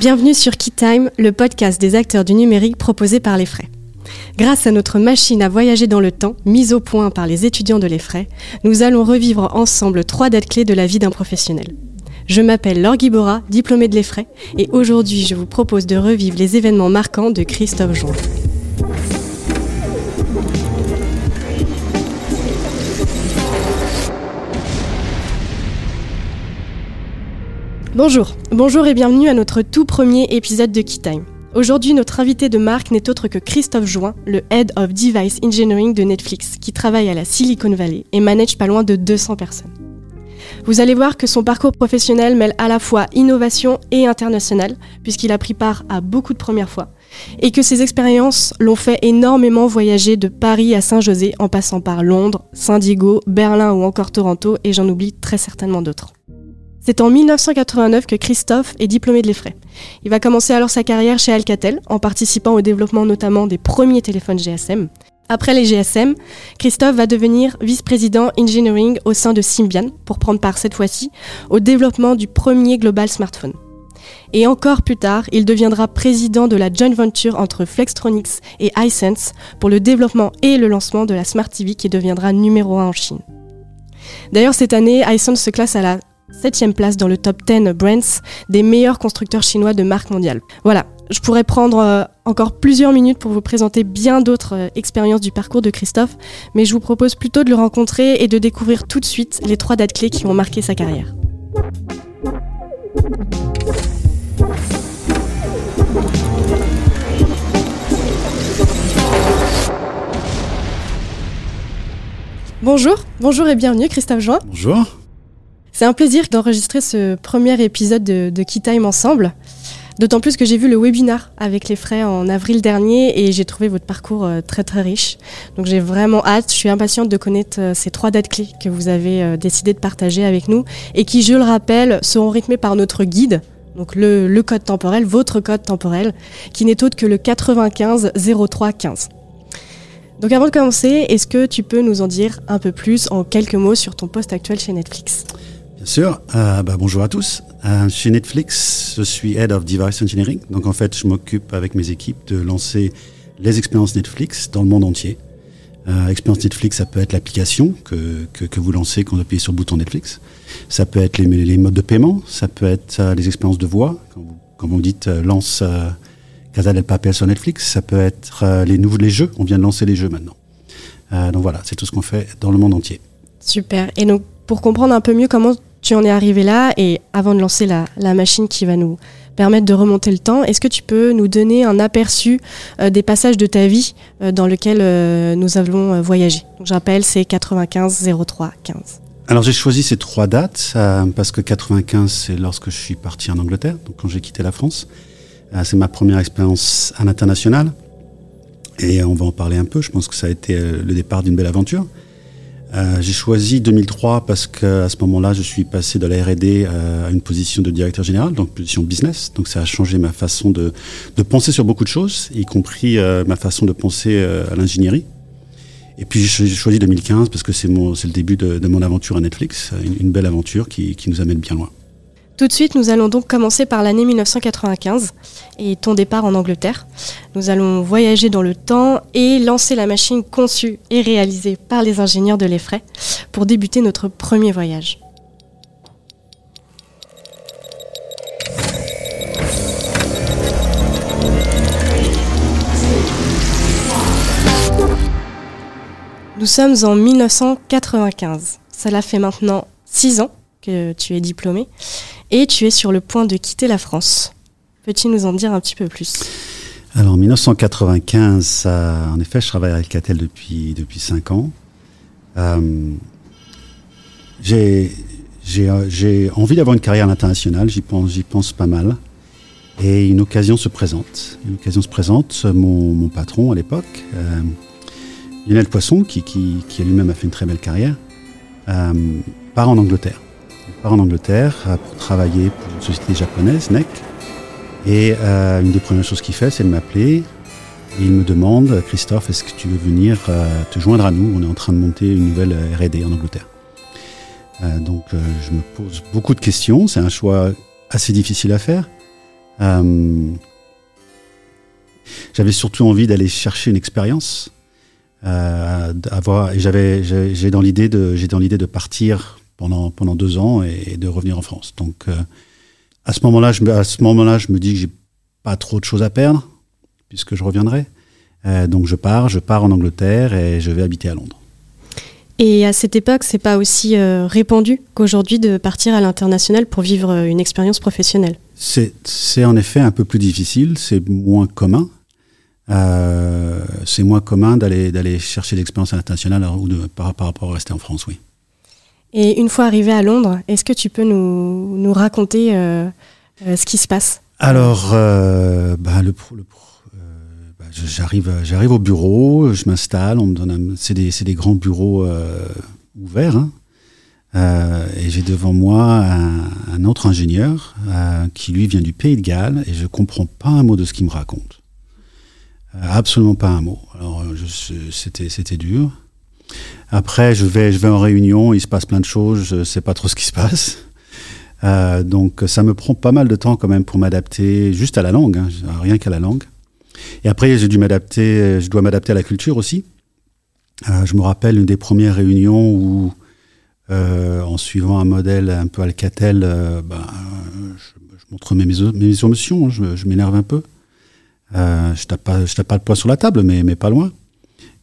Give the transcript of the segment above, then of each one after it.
Bienvenue sur KeyTime, le podcast des acteurs du numérique proposé par les frais. Grâce à notre machine à voyager dans le temps, mise au point par les étudiants de l'EFRAY, nous allons revivre ensemble trois dates clés de la vie d'un professionnel. Je m'appelle Laure Guibora, diplômée de l'EFRAY, et aujourd'hui je vous propose de revivre les événements marquants de Christophe Jouan. Bonjour, bonjour et bienvenue à notre tout premier épisode de Keytime. Aujourd'hui, notre invité de marque n'est autre que Christophe Join, le Head of Device Engineering de Netflix, qui travaille à la Silicon Valley et manage pas loin de 200 personnes. Vous allez voir que son parcours professionnel mêle à la fois innovation et international, puisqu'il a pris part à beaucoup de premières fois, et que ses expériences l'ont fait énormément voyager de Paris à Saint-José en passant par Londres, San Diego, Berlin ou encore Toronto, et j'en oublie très certainement d'autres. C'est en 1989 que Christophe est diplômé de l'EFRAY. Il va commencer alors sa carrière chez Alcatel en participant au développement notamment des premiers téléphones GSM. Après les GSM, Christophe va devenir vice-président engineering au sein de Symbian pour prendre part cette fois-ci au développement du premier global smartphone. Et encore plus tard, il deviendra président de la joint venture entre Flextronics et iSense pour le développement et le lancement de la Smart TV qui deviendra numéro 1 en Chine. D'ailleurs, cette année, iSense se classe à la septième place dans le top 10 brands des meilleurs constructeurs chinois de marque mondiale. Voilà, je pourrais prendre euh, encore plusieurs minutes pour vous présenter bien d'autres euh, expériences du parcours de Christophe, mais je vous propose plutôt de le rencontrer et de découvrir tout de suite les trois dates clés qui ont marqué sa carrière. Bonjour, bonjour et bienvenue Christophe Join. Bonjour. C'est un plaisir d'enregistrer ce premier épisode de, de Key Time ensemble. D'autant plus que j'ai vu le webinar avec les frais en avril dernier et j'ai trouvé votre parcours euh, très très riche. Donc j'ai vraiment hâte, je suis impatiente de connaître euh, ces trois dates clés que vous avez euh, décidé de partager avec nous et qui, je le rappelle, seront rythmées par notre guide, donc le, code temporel, votre code temporel, qui n'est autre que le 95 03 15. Donc avant de commencer, est-ce que tu peux nous en dire un peu plus en quelques mots sur ton poste actuel chez Netflix? Sûr. Euh, bah, bonjour à tous. Euh, chez Netflix, je suis Head of Device Engineering. Donc en fait, je m'occupe avec mes équipes de lancer les expériences Netflix dans le monde entier. Euh, expérience Netflix, ça peut être l'application que, que, vous lancez quand vous appuyez sur le bouton Netflix. Ça peut être les, modes de paiement. Ça peut être les expériences de voix. Quand vous, quand vous dites lance Casa del Papel sur Netflix, ça peut être les nouveaux les jeux. On vient de lancer les jeux maintenant. donc voilà, c'est tout ce qu'on fait dans le monde entier. Super. Et donc pour comprendre un peu mieux comment tu en es arrivé là et avant de lancer la, machine qui va nous permettre de remonter le temps, est-ce que tu peux nous donner un aperçu euh, des passages de ta vie euh, dans lesquels euh, nous avons voyagé? Je rappelle, c'est 95 03 15. Alors j'ai choisi ces trois dates parce que 95 c'est lorsque je suis parti en Angleterre, donc quand j'ai quitté la France. c'est ma première expérience à l'international et on va en parler un peu. Je pense que ça a été le départ d'une belle aventure. Euh, j'ai choisi 2003 parce qu'à ce moment-là, je suis passé de la R&D euh, à une position de directeur général, donc position business. Donc ça a changé ma façon de, penser sur beaucoup de choses, y compris euh, ma façon de penser à l'ingénierie. Et puis j'ai choisi 2015 parce que c'est le début de, mon aventure à Netflix, une, belle aventure qui nous amène bien loin. Tout de suite, nous allons donc commencer par l'année 1995 et ton départ en Angleterre. Nous allons voyager dans le temps et lancer la machine conçue et réalisée par les ingénieurs de l'EFRAY pour débuter notre premier voyage. Nous sommes en 1995. Cela fait maintenant six ans que tu es diplômé et tu es sur le point de quitter la France. Peux-tu nous en dire un petit peu plus? Alors, en 1995, ça, en effet, je travaille à Alcatel depuis, depuis 5 ans. Euh, j'ai envie d'avoir une carrière internationale, j'y pense, j'y pense pas mal. Et une occasion se présente. Une occasion se présente. Mon, patron à l'époque, euh, Lionel Poisson, qui, qui, qui lui-même a fait une très belle carrière, euh, part en Angleterre part en Angleterre euh, pour travailler pour une société japonaise, NEC. Et euh, une des premières choses qu'il fait, c'est de m'appeler. Et il me demande, Christophe, est-ce que tu veux venir euh, te joindre à nous? On est en train de monter une nouvelle R&D en Angleterre. Euh, donc euh, je me pose beaucoup de questions. C'est un choix assez difficile à faire. Euh, j'avais surtout envie d'aller chercher une expérience. j'ai dans l'idée de, j'ai dans l'idée de partir pendant pendant deux ans et, de revenir en France. Donc à ce moment-là, je me, à ce moment-là, je me dis que j'ai pas trop de choses à perdre puisque je reviendrai. donc je pars, je pars en Angleterre et je vais habiter à Londres. Et à cette époque, c'est pas aussi euh, répandu qu'aujourd'hui de partir à l'international pour vivre euh, une expérience professionnelle? C'est en effet un peu plus difficile, c'est moins commun. Euh, c'est moins commun d'aller d'aller chercher l'expérience internationale ou de, par, par, rapport à rester en France, oui. Et une fois arrivé à Londres, est-ce que tu peux nous, raconter ce qui se passe? Alors, bah, le, le, j'arrive, j'arrive au bureau, je m'installe, c'est des, grands bureaux euh, ouverts, hein. euh, et j'ai devant moi un, autre ingénieur euh, qui lui vient du Pays de Galles et je comprends pas un mot de ce qu'il me raconte, absolument pas un mot. Alors c'était dur. Après, je vais, je vais en réunion, il se passe plein de choses, je sais pas trop ce qui se passe. donc ça me prend pas mal de temps quand même pour m'adapter juste à la langue, hein, rien qu'à la langue. Et après, j'ai dû m'adapter, euh, je dois m'adapter à la culture aussi. Euh, je me rappelle une des premières réunions où, euh, en suivant un modèle un peu Alcatel, ben, je, montre mes, mes hein, je, m'énerve un peu. je tape pas, je tape pas le poing sur la table, mais, mais pas loin.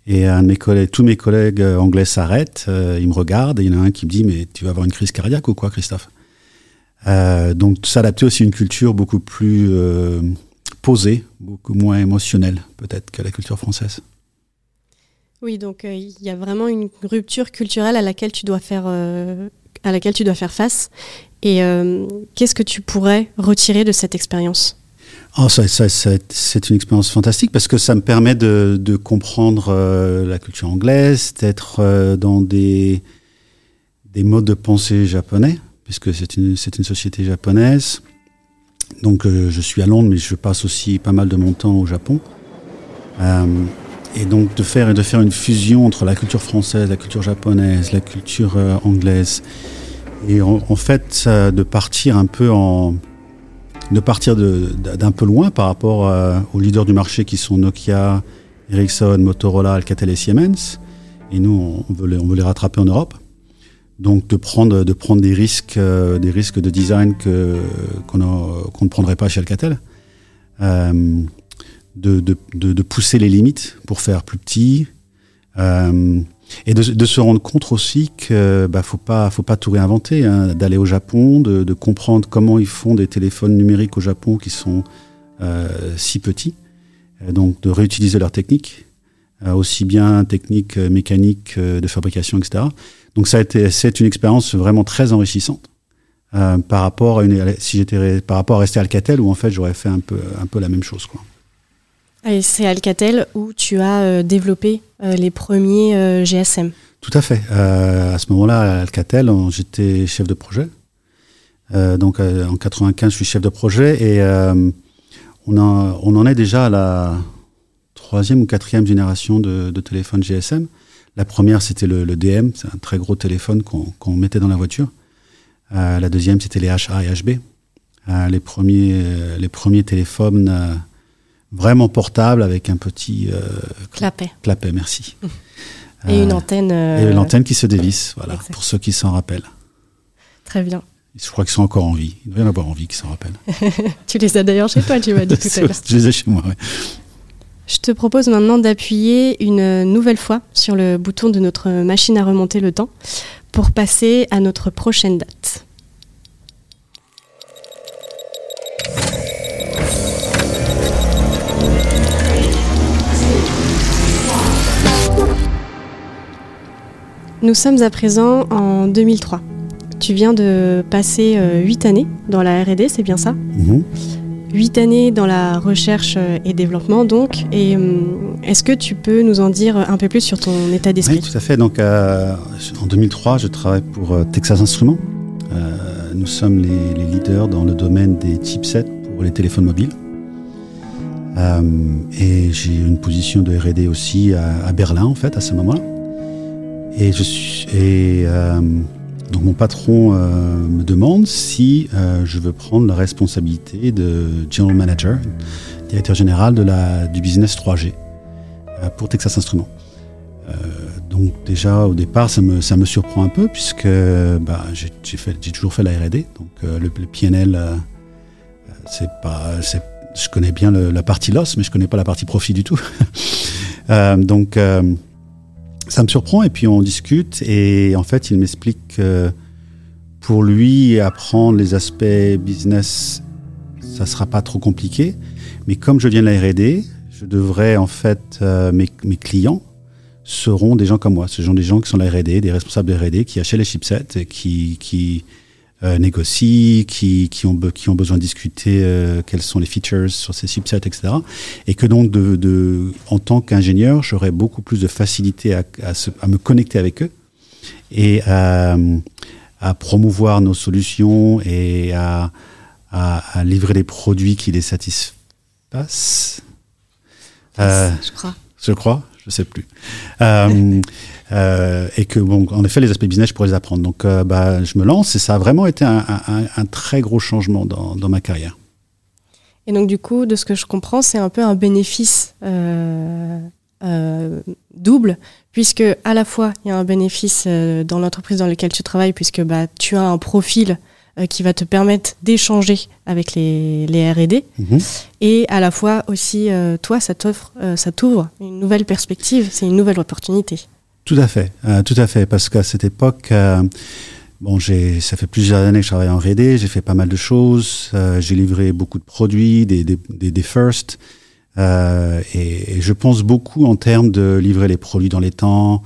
Et tous mes collègues anglais s'arrêtent, ils me regardent, et il y en a un qui me dit Mais tu vas avoir une crise cardiaque ou quoi, Christophe? Donc, s'adapter aussi à une culture beaucoup plus posé, beaucoup moins émotionnel peut-être que la culture française. Oui, donc euh, il y a vraiment une rupture culturelle à laquelle tu dois faire, euh, à laquelle tu dois faire face. Et euh, qu'est-ce que tu pourrais retirer de cette expérience? Oh, ça, C'est une expérience fantastique parce que ça me permet de, comprendre la culture anglaise, d'être dans des, des modes de pensée japonais, puisque c'est une, société japonaise. Donc euh, je suis à Londres, mais je passe aussi pas mal de mon temps au Japon. Euh, et donc de faire, de faire une fusion entre la culture française, la culture japonaise, la culture euh, anglaise, et en, fait de partir un peu en, de partir d'un peu loin par rapport aux leaders du marché qui sont Nokia, Ericsson, Motorola, Alcatel et Siemens. Et nous, on veut on veut les rattraper en Europe. Donc de prendre, de prendre des risques, euh, des risques de design qu'on, ne prendrait pas chez Alcatel. Euh, de, de, de, pousser les limites pour faire plus petit. Euh, et de, de, se rendre compte aussi que bah, faut pas faut pas tout réinventer, hein, d'aller au Japon, de, de, comprendre comment ils font des téléphones numériques au Japon qui sont euh, si petits, donc de réutiliser leurs techniques, euh, aussi bien techniques mécaniques de fabrication, etc. Donc ça a été, c'est une expérience vraiment très enrichissante euh, par rapport à une, si j'étais par rapport à rester à Alcatel où en fait j'aurais fait un peu, un peu la même chose quoi. C'est Alcatel où tu as euh, développé euh, les premiers GSM. Tout à fait. à ce moment-là, à Alcatel, j'étais chef de projet. donc en 95, je suis chef de projet et on, en est déjà à la troisième ou quatrième génération de, téléphones GSM. La première, c'était le, DM, c'est un très gros téléphone qu'on mettait dans la voiture. Euh, la deuxième, c'était les HA et HB. Euh, les, premiers, euh, les premiers téléphones vraiment portables avec un petit clapet. Clapet, merci. Et une antenne. Et une antenne qui se dévisse, voilà, pour ceux qui s'en rappellent. Très bien. Je crois qu'ils sont encore en vie. Il doit y en avoir en vie qui s'en rappellent. tu les as d'ailleurs chez toi, tu m'as dit tout à l'heure. Je les ai chez moi, oui. Je te propose maintenant d'appuyer une nouvelle fois sur le bouton de notre machine à remonter le temps pour passer à notre prochaine date. Nous sommes à présent en 2003. Tu viens de passer 8 euh, années dans la RD, c'est bien ça? Mhm. Huit années dans la recherche et développement, donc. Et hum, est-ce que tu peux nous en dire un peu plus sur ton état d'esprit? Oui, tout à fait. Donc, euh, en 2003, je travaille pour euh, Texas Instruments. Euh, nous sommes les, leaders dans le domaine des chipsets pour les téléphones mobiles. et j'ai une position de R&D aussi à, Berlin, en fait, à ce moment-là. Et et Donc mon patron me demande si je veux prendre la responsabilité de General Manager, directeur général de la, du business 3G pour Texas Instruments. donc déjà au départ ça me, ça me surprend un peu puisque bah, j'ai toujours fait la R&D, donc le, PNL c'est pas, je connais bien la partie loss, mais je connais pas la partie profit du tout. euh, donc, euh, ça me surprend et puis on discute et en fait, il m'explique que pour lui, apprendre les aspects business, ça sera pas trop compliqué. Mais comme je viens de la R&D, je devrais en fait, euh, mes, clients seront des gens comme moi. Ce sont des gens qui sont la R&D, des responsables de R&D, qui achètent les chipsets et qui, qui euh, négocient, qui, qui, ont, qui ont besoin de discuter euh, quels sont les features sur ces chipsets, etc. Et que donc, de, de en tant qu'ingénieur, j'aurais beaucoup plus de facilité à, à, à, me connecter avec eux et à, à promouvoir nos solutions et à, à, livrer des produits qui les satisfassent. Euh, je crois. Je crois, je sais plus. Euh, et que, bon, en effet, les aspects business, je pourrais les apprendre. Donc, euh, bah, je me lance et ça a vraiment été un, un, un très gros changement dans, dans, ma carrière. Et donc, du coup, de ce que je comprends, c'est un peu un bénéfice euh, double, puisque à la fois, il y a un bénéfice dans l'entreprise dans laquelle tu travailles, puisque bah, tu as un profil qui va te permettre d'échanger avec les, les R&D mmh. et à la fois aussi toi ça t'offre ça t'ouvre une nouvelle perspective c'est une nouvelle opportunité tout à fait, euh, tout à fait, parce qu'à cette époque, euh, bon, j'ai, ça fait plusieurs années que je travaille en R&D, j'ai fait pas mal de choses, euh, j'ai livré beaucoup de produits, des, des, des, des firsts, euh, et, et, je pense beaucoup en termes de livrer les produits dans les temps,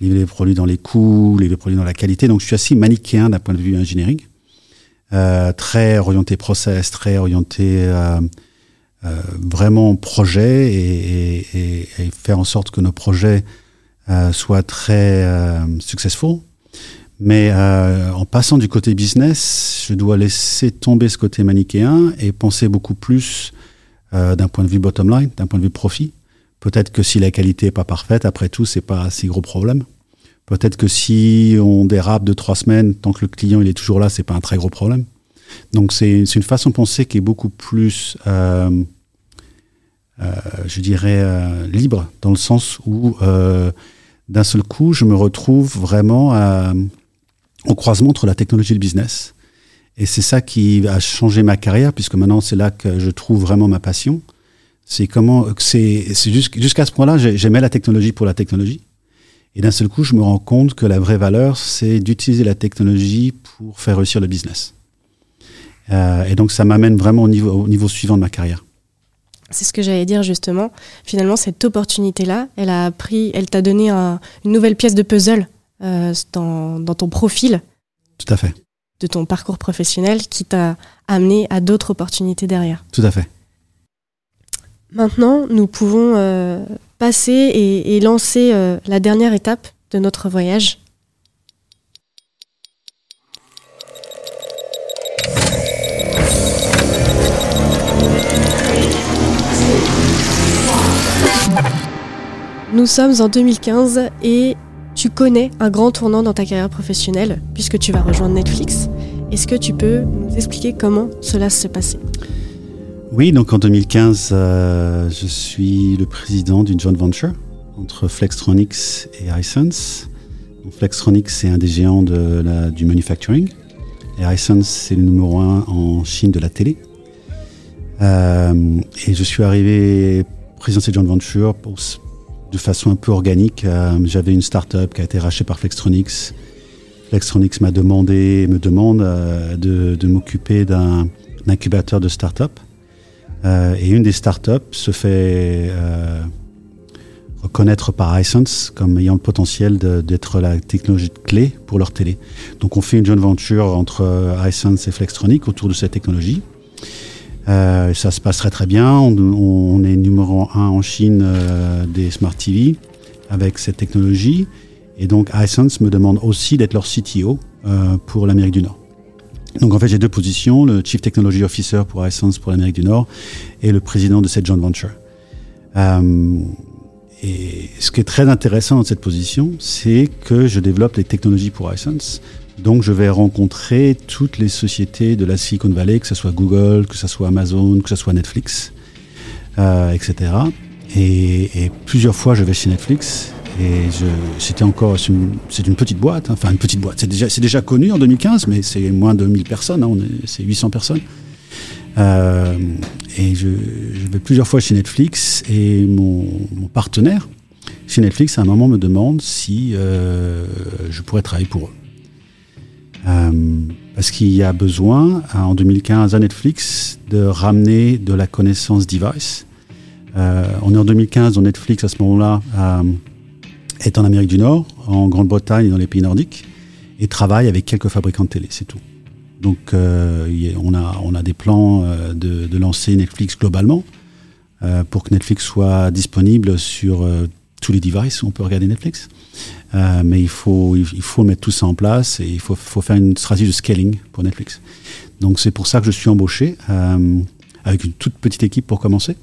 livrer les produits dans les coûts, livrer les produits dans la qualité. Donc, je suis assez manichéen d'un point de vue engineering, euh, très orienté process, très orienté euh, vraiment projet, et, et, et, faire en sorte que nos projets soit très euh, successful. Mais euh, en passant du côté business, je dois laisser tomber ce côté manichéen et penser beaucoup plus euh, d'un point de vue bottom line, d'un point de vue profit. Peut-être que si la qualité est pas parfaite, après tout, c'est pas un si gros problème. Peut-être que si on dérape de trois semaines, tant que le client il est toujours là, c'est pas un très gros problème. Donc c'est une façon de penser qui est beaucoup plus euh, euh, je dirais, euh, libre, dans le sens où euh, d'un seul coup, je me retrouve vraiment au croisement entre la technologie et le business. Et c'est ça qui a changé ma carrière, puisque maintenant c'est là que je trouve vraiment ma passion. C'est comment, c'est jusqu'à ce point-là, j'aimais la technologie pour la technologie. Et d'un seul coup, je me rends compte que la vraie valeur, c'est d'utiliser la technologie pour faire réussir le business. Euh, et donc, ça m'amène vraiment au niveau suivant de ma carrière. C'est ce que j'allais dire justement. Finalement, cette opportunité-là, elle a appris, elle t'a donné un, une nouvelle pièce de puzzle euh, dans, dans, ton profil. Tout à fait. De ton parcours professionnel qui t'a amené à d'autres opportunités derrière. Tout à fait. Maintenant, nous pouvons euh, passer et, et lancer euh, la dernière étape de notre voyage, Nous sommes en 2015 et tu connais un grand tournant dans ta carrière professionnelle puisque tu vas rejoindre Netflix. Est-ce que tu peux nous expliquer comment cela s'est passé Oui, donc en 2015, euh, je suis le président d'une joint venture entre Flextronics et iSense. Flextronics, c'est un des géants du manufacturing. Et iSense, c'est le numéro un en Chine de la télé. Euh, et je suis arrivé président de cette joint venture pour de façon un peu organique. Euh, J'avais une start-up qui a été rachetée par Flextronics. Flextronics m'a demandé, me demande euh, de, de m'occuper d'un incubateur de start-up. Euh, et une des start-up se fait reconnaître par iSense comme ayant le potentiel d'être la technologie clé pour leur télé. Donc on fait une joint venture entre iSense et Flextronics autour de cette technologie. Euh, ça se passerait très bien. On, est numéro un en Chine euh, des Smart TV avec cette technologie. Et donc, iSense me demande aussi d'être leur CTO euh, pour l'Amérique du Nord. Donc, en fait, j'ai deux positions le Chief Technology Officer pour iSense pour l'Amérique du Nord et le président de cette joint venture. Et ce qui est très intéressant dans cette position, c'est que je développe les technologies pour iSense Donc je vais rencontrer toutes les sociétés de la Silicon Valley, que ce soit Google, que ce soit Amazon, que ce soit Netflix, euh, etc. Et, plusieurs fois je vais chez Netflix. Et c'était encore, c'est une, petite boîte, hein. enfin une petite boîte. C'est déjà, déjà connu en 2015, mais c'est moins de 1000 personnes, hein. c'est 800 personnes. Euh, et je, vais plusieurs fois chez Netflix et mon, partenaire chez Netflix à un moment me demande si euh, je pourrais travailler pour eux. Euh, parce qu'il y a besoin, en 2015 à Netflix, de ramener de la connaissance device. on est en 2015, donc Netflix à ce moment-là est en Amérique du Nord, en Grande-Bretagne et dans les pays nordiques, et travaille avec quelques fabricants de télé, c'est tout. Donc euh, on, a, on a des plans euh, de, lancer Netflix globalement euh, pour que Netflix soit disponible sur tous les devices où on peut regarder Netflix. mais il faut, il faut mettre tout ça en place et il faut, faut faire une stratégie de scaling pour Netflix. Donc c'est pour ça que je suis embauché avec une toute petite équipe pour commencer.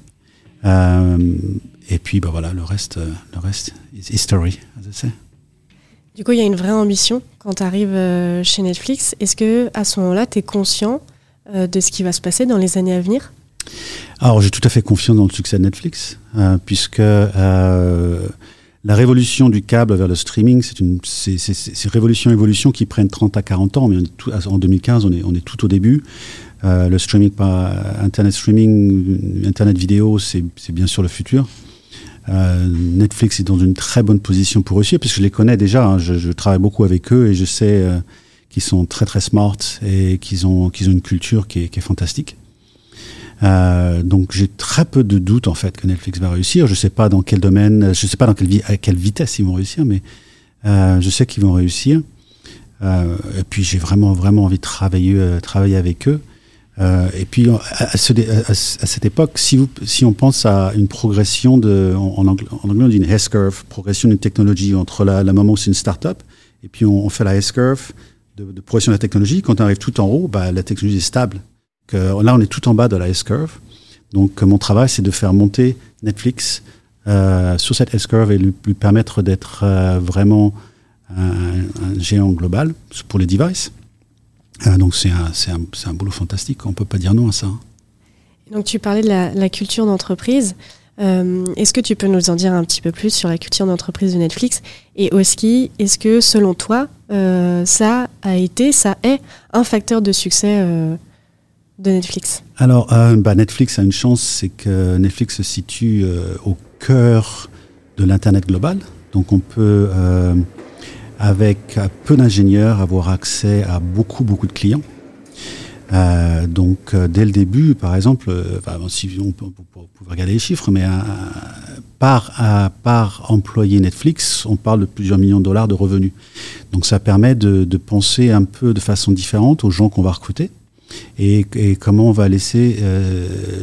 et puis bah voilà, le reste, le reste is history, as I. Du coup, il y a une vraie ambition quand tu arrives euh, chez Netflix. Est-ce que à ce moment-là, tu es conscient euh, de ce qui va se passer dans les années à venir? Alors, j'ai tout à fait confiance dans le succès de Netflix, euh, puisque la révolution du câble vers le streaming, c'est une révolution évolution qui prennent 30 à 40 ans, mais en 2015, on est, on est tout au début. le streaming par internet streaming, internet vidéo, c'est bien sûr le futur. Euh, Netflix est dans une très bonne position pour réussir, puisque je les connais déjà. Hein. je, travaille beaucoup avec eux et je sais euh, qu'ils sont très très smart et qu'ils ont qu'ils ont une culture qui est, fantastique. Euh, donc j'ai très peu de doutes en fait que Netflix va réussir. Je sais pas dans quel domaine, je sais pas dans quelle, à quelle vitesse ils vont réussir, mais je sais qu'ils vont réussir. et puis j'ai vraiment vraiment envie de travailler travailler avec eux. Euh, et puis à, cette époque, si, vous, si on pense à une progression de, en, anglais, on dit une S-curve, progression d'une technologie entre la, la moment où c'est une start-up, et puis on, fait la S-curve de, progression de la technologie. Quand on arrive tout en haut, bah, la technologie est stable. Que, là, on est tout en bas de la S-curve. Donc mon travail, c'est de faire monter Netflix euh, sur cette S-curve et lui, permettre d'être euh, vraiment un, géant global pour les devices. Donc c'est un, boulot fantastique, on ne peut pas dire non à ça. Donc tu parlais de la, culture d'entreprise. Euh, est-ce que tu peux nous en dire un petit peu plus sur la culture d'entreprise de Netflix? Et aussi, est-ce que selon toi, euh, ça a été, ça est un facteur de succès euh, de Netflix Alors, bah Netflix a une chance, c'est que Netflix se situe au cœur de l'Internet global. Donc on peut avec peu d'ingénieurs, avoir accès à beaucoup, beaucoup de clients. Euh, donc, euh, dès le début, par exemple, euh, si on peut, regarder les chiffres, mais par, par employé Netflix, on parle de plusieurs millions de dollars de revenus. Donc, ça permet de penser un peu de façon différente aux gens qu'on va recruter et, comment on va laisser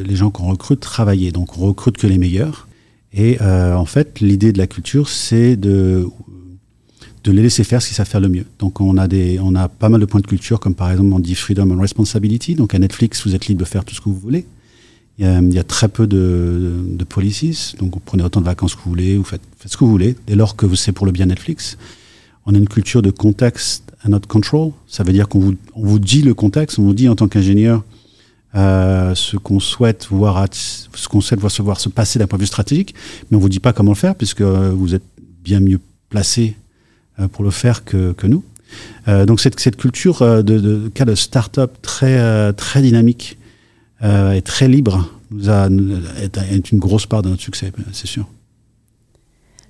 les gens qu'on recrute travailler. Donc, on recrute que les meilleurs. Et en fait, l'idée de la culture, c'est de de les laisser faire ce qu'ils savent faire le mieux. Donc on a, des, on a pas mal de points de culture, comme par exemple on dit freedom and responsibility. Donc à Netflix, vous êtes libre de faire tout ce que vous voulez. Il y a, très peu de, de, policies, donc vous prenez autant de vacances que vous voulez, vous faites ce que vous voulez, dès lors que c'est pour le bien Netflix. On a une culture de contexte and not control. Ça veut dire qu'on vous, on vous dit le contexte, on vous dit en tant qu'ingénieur euh, ce qu'on souhaite voir, ce qu'on souhaite voir se, passer d'un point de vue stratégique, mais on vous dit pas comment le faire puisque vous êtes bien mieux placé euh, pour le faire que, que nous. Euh, donc cette, cette culture de, cas de start-up très, très dynamique et très libre nous a, est, une grosse part de notre succès, c'est sûr.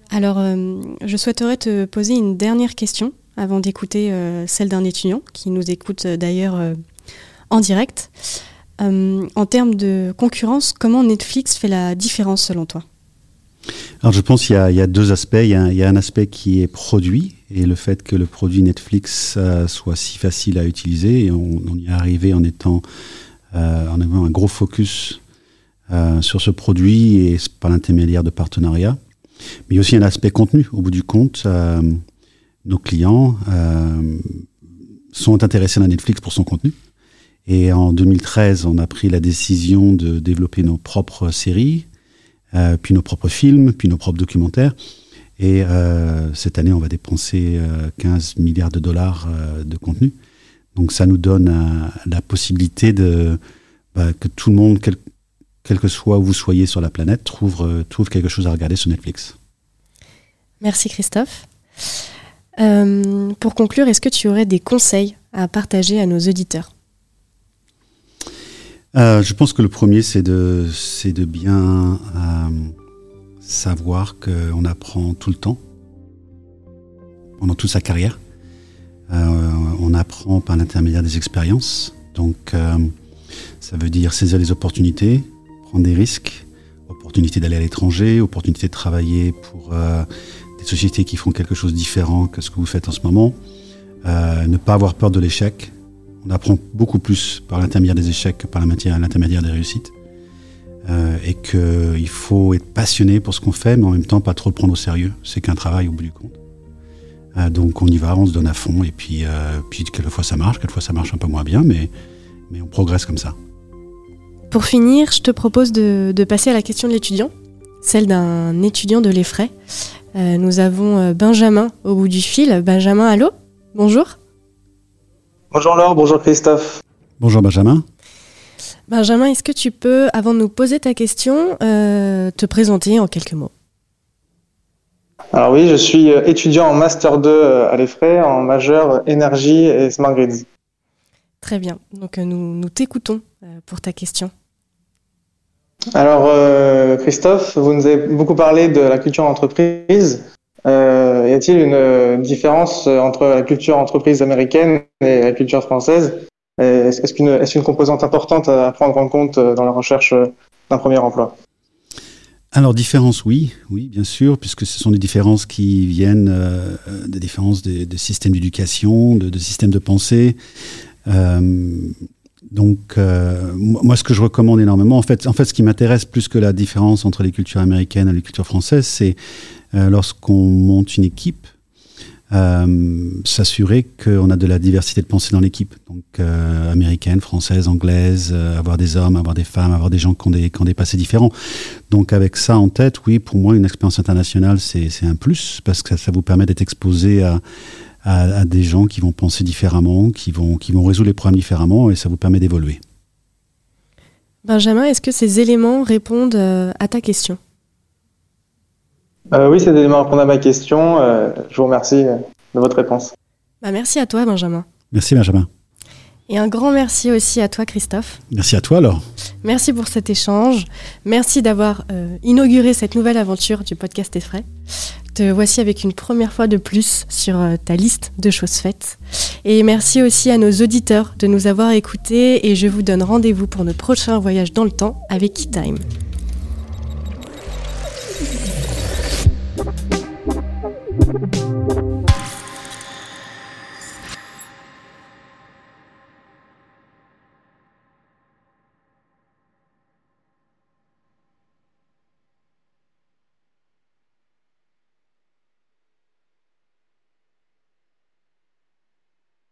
Alors, je souhaiterais te poser une dernière question avant d'écouter celle d'un étudiant qui nous écoute d'ailleurs en direct. en termes de concurrence, comment Netflix fait la différence selon toi? Alors je pense qu'il y, a deux aspects. Il y a, un aspect qui est produit et le fait que le produit Netflix euh, soit si facile à utiliser. On, y est arrivé en étant euh, en ayant un gros focus euh, sur ce produit et par l'intermédiaire de partenariats. Mais il y a aussi un aspect contenu. Au bout du compte, euh, nos clients euh, sont intéressés à Netflix pour son contenu. Et en 2013, on a pris la décision de développer nos propres séries, euh, puis nos propres films, puis nos propres documentaires. Et cette année, on va dépenser 15 milliards de dollars de contenu. Donc ça nous donne la possibilité de bah, que tout le monde, quel, que soit où vous soyez sur la planète, trouve quelque chose à regarder sur Netflix. Merci Christophe. Euh, pour conclure, est-ce que tu aurais des conseils à partager à nos auditeurs? Euh, Je pense que le premier, c'est de, de bien euh, savoir qu'on apprend tout le temps, pendant toute sa carrière. on apprend par l'intermédiaire des expériences. Donc, ça veut dire saisir les opportunités, prendre des risques, opportunité d'aller à l'étranger, opportunité de travailler pour sociétés qui font quelque chose de différent que ce que vous faites en ce moment. Euh, ne pas avoir peur de l'échec. On apprend beaucoup plus par l'intermédiaire des échecs que par l'intermédiaire des réussites. Euh, et qu'il faut être passionné pour ce qu'on fait, mais en même temps pas trop le prendre au sérieux. C'est qu'un travail au bout du compte. Euh, donc on y va, on se donne à fond, et puis, puis quelquefois ça marche, quelquefois ça marche un peu moins bien, mais, mais on progresse comme ça. Pour finir, je te propose de passer à la question de l'étudiant, celle d'un étudiant de l'Effray. Euh, nous avons euh, Benjamin au bout du fil. Benjamin, allô? Bonjour. Bonjour Laure, bonjour Christophe. Bonjour Benjamin. Benjamin, est-ce que tu peux, avant de nous poser ta question, euh, te présenter en quelques mots? Alors oui, je suis étudiant en Master 2 à l'EFRAY, en majeur énergie et smart grids. Très bien, donc nous, nous t'écoutons pour ta question. Alors, euh, Christophe, vous nous avez beaucoup parlé de la culture entreprise. Euh, y a-t-il une différence entre la culture entreprise américaine et la culture française? Est-ce qu'une est une composante importante à prendre en compte dans la recherche d'un premier emploi? Alors différence, oui, oui, bien sûr, puisque ce sont des différences qui viennent euh, des différences de, systèmes d'éducation, de systèmes de pensée. Donc, euh, moi, ce que je recommande énormément, en fait, en fait ce qui m'intéresse plus que la différence entre les cultures américaines et les cultures françaises, c'est euh, lorsqu'on monte une équipe, euh, s'assurer qu'on a de la diversité de pensée dans l'équipe. Donc, américaine, française, anglaise, avoir des hommes, avoir des femmes, avoir des gens qui ont des, qui ont des passés différents. Donc, avec ça en tête, oui, pour moi, une expérience internationale, c'est un plus, parce que ça vous permet d'être exposé à à, des gens qui vont penser différemment, qui vont, qui vont résoudre les problèmes différemment et ça vous permet d'évoluer. Benjamin, est-ce que ces éléments répondent euh, à ta question? Euh, Oui, ces éléments répondent à ma question. Euh, je vous remercie de votre réponse. Bah, merci à toi, Benjamin. Merci, Benjamin. Et un grand merci aussi à toi, Christophe. Merci à toi, alors. Merci pour cet échange. Merci d'avoir inauguré cette nouvelle aventure du podcast Effray. Te voici avec une première fois de plus sur euh, ta liste de choses faites. Et merci aussi à nos auditeurs de nous avoir écoutés et je vous donne rendez-vous pour notre prochain voyage dans le temps avec KeyTime.